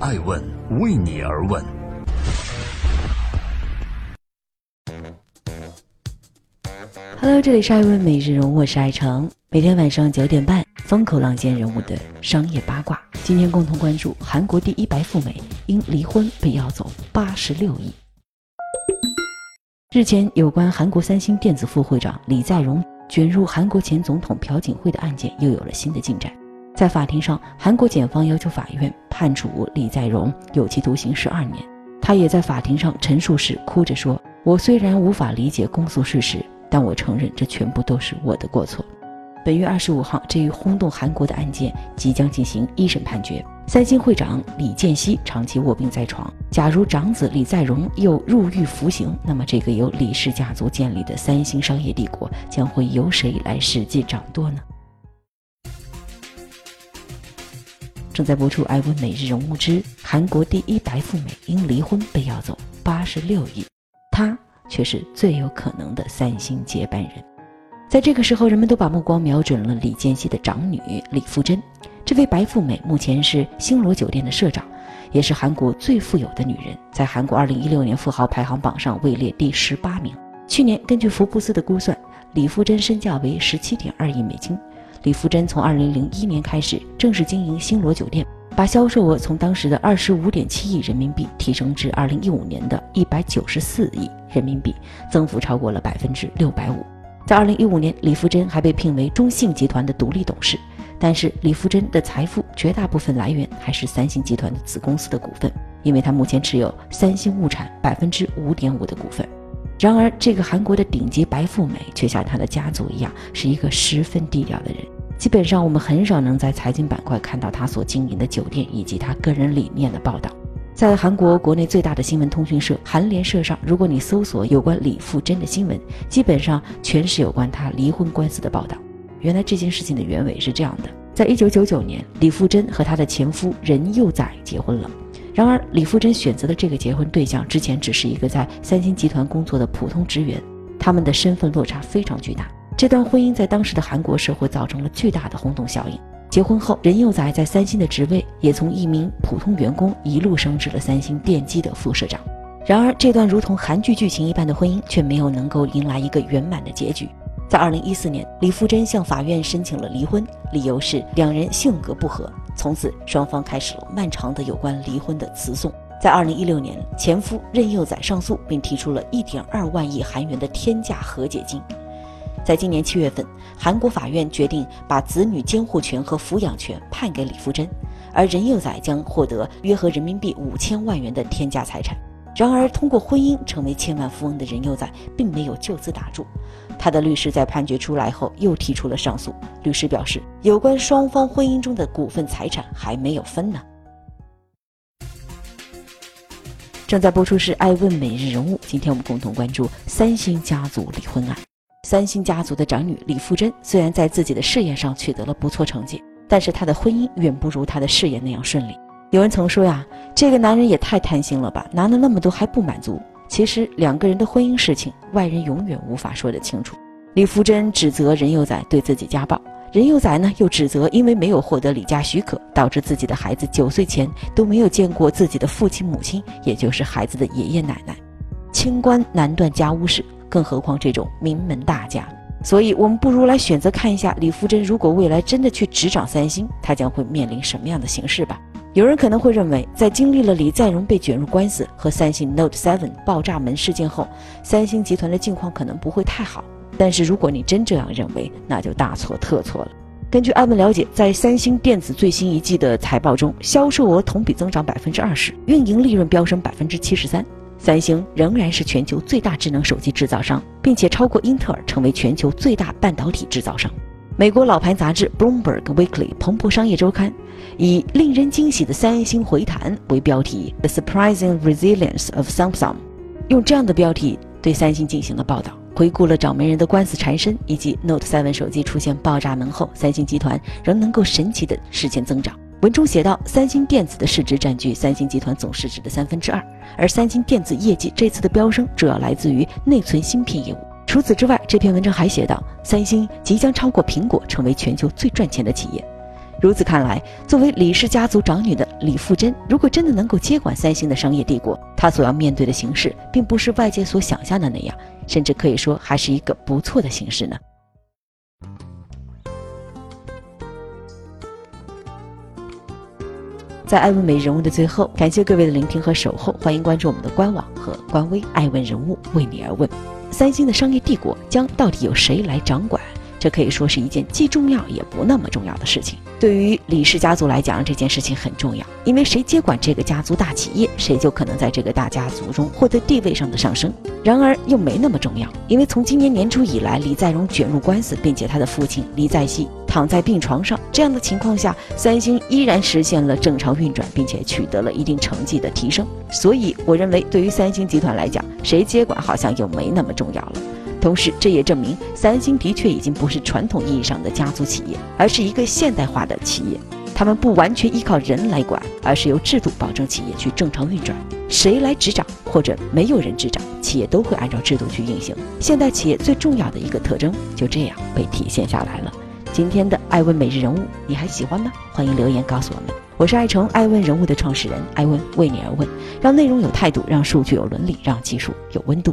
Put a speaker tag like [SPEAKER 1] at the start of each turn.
[SPEAKER 1] 爱问为你而问。
[SPEAKER 2] Hello，这里是爱问每日人物，我是爱成。每天晚上九点半，风口浪尖人物的商业八卦。今天共同关注韩国第一白富美因离婚被要走八十六亿。日前，有关韩国三星电子副会长李在镕卷入韩国前总统朴槿惠的案件又有了新的进展。在法庭上，韩国检方要求法院判处李在镕有期徒刑十二年。他也在法庭上陈述时哭着说：“我虽然无法理解公诉事实。”但我承认，这全部都是我的过错。本月二十五号，这一轰动韩国的案件即将进行一审判决。三星会长李健熙长期卧病在床，假如长子李在镕又入狱服刑，那么这个由李氏家族建立的三星商业帝国将会由谁来实际掌舵呢？正在播出《爱问每日人物之韩国第一白富美因离婚被要走八十六亿》，她。却是最有可能的三星接班人。在这个时候，人们都把目光瞄准了李健熙的长女李富真。这位白富美目前是星罗酒店的社长，也是韩国最富有的女人，在韩国2016年富豪排行榜上位列第十八名。去年，根据福布斯的估算，李富真身价为17.2亿美金。李富真从2001年开始正式经营星罗酒店。把销售额从当时的二十五点七亿人民币提升至二零一五年的一百九十四亿人民币，增幅超过了百分之六百五。在二零一五年，李富真还被聘为中信集团的独立董事，但是李富真的财富绝大部分来源还是三星集团的子公司的股份，因为他目前持有三星物产百分之五点五的股份。然而，这个韩国的顶级白富美却像她的家族一样，是一个十分低调的人。基本上，我们很少能在财经板块看到他所经营的酒店以及他个人理念的报道。在韩国国内最大的新闻通讯社韩联社上，如果你搜索有关李富真的新闻，基本上全是有关他离婚官司的报道。原来这件事情的原委是这样的：在一九九九年，李富真和她的前夫任佑宰结婚了。然而，李富真选择的这个结婚对象之前只是一个在三星集团工作的普通职员，他们的身份落差非常巨大。这段婚姻在当时的韩国社会造成了巨大的轰动效应。结婚后，任佑宰在三星的职位也从一名普通员工一路升至了三星电机的副社长。然而，这段如同韩剧剧情一般的婚姻却没有能够迎来一个圆满的结局。在2014年，李富真向法院申请了离婚，理由是两人性格不合。从此，双方开始了漫长的有关离婚的词讼。在2016年，前夫任佑宰上诉，并提出了一点二万亿韩元的天价和解金。在今年七月份，韩国法院决定把子女监护权和抚养权判给李富真，而任佑宰将获得约合人民币五千万元的天价财产。然而，通过婚姻成为千万富翁的任佑宰并没有就此打住，他的律师在判决出来后又提出了上诉。律师表示，有关双方婚姻中的股份财产还没有分呢。正在播出是《爱问每日人物》，今天我们共同关注三星家族离婚案。三星家族的长女李富真虽然在自己的事业上取得了不错成绩，但是她的婚姻远不如她的事业那样顺利。有人曾说呀，这个男人也太贪心了吧，拿了那么多还不满足。其实两个人的婚姻事情，外人永远无法说得清楚。李福珍指责任佑宰对自己家暴，任佑宰呢又指责因为没有获得李家许可，导致自己的孩子九岁前都没有见过自己的父亲母亲，也就是孩子的爷爷奶奶。清官难断家务事。更何况这种名门大家，所以我们不如来选择看一下李福珍，如果未来真的去执掌三星，他将会面临什么样的形势吧。有人可能会认为，在经历了李在镕被卷入官司和三星 Note 7爆炸门事件后，三星集团的境况可能不会太好。但是如果你真这样认为，那就大错特错了。根据艾文了解，在三星电子最新一季的财报中，销售额同比增长百分之二十，运营利润飙升百分之七十三。三星仍然是全球最大智能手机制造商，并且超过英特尔成为全球最大半导体制造商。美国老牌杂志 Bloomberg Weekly 彭博商业周刊以“令人惊喜的三星回弹”为标题，“The Surprising Resilience of Samsung”，用这样的标题对三星进行了报道，回顾了掌门人的官司缠身，以及 Note 7手机出现爆炸门后，三星集团仍能够神奇的实现增长。文中写道，三星电子的市值占据三星集团总市值的三分之二，而三星电子业绩这次的飙升主要来自于内存芯片业务。除此之外，这篇文章还写道，三星即将超过苹果，成为全球最赚钱的企业。如此看来，作为李氏家族长女的李富真，如果真的能够接管三星的商业帝国，她所要面对的形势，并不是外界所想象的那样，甚至可以说还是一个不错的形势呢。在爱问美人物的最后，感谢各位的聆听和守候，欢迎关注我们的官网和官微“爱问人物为你而问”。三星的商业帝国将到底由谁来掌管？这可以说是一件既重要也不那么重要的事情。对于李氏家族来讲，这件事情很重要，因为谁接管这个家族大企业，谁就可能在这个大家族中获得地位上的上升。然而又没那么重要，因为从今年年初以来，李在镕卷入官司，并且他的父亲李在熙躺在病床上，这样的情况下，三星依然实现了正常运转，并且取得了一定成绩的提升。所以，我认为对于三星集团来讲，谁接管好像又没那么重要了。同时，这也证明三星的确已经不是传统意义上的家族企业，而是一个现代化的企业。他们不完全依靠人来管，而是由制度保证企业去正常运转。谁来执掌，或者没有人执掌，企业都会按照制度去运行。现代企业最重要的一个特征就这样被体现下来了。今天的艾问每日人物，你还喜欢吗？欢迎留言告诉我们。我是爱成艾问人物的创始人艾问，为你而问，让内容有态度，让数据有伦理，让技术有温度。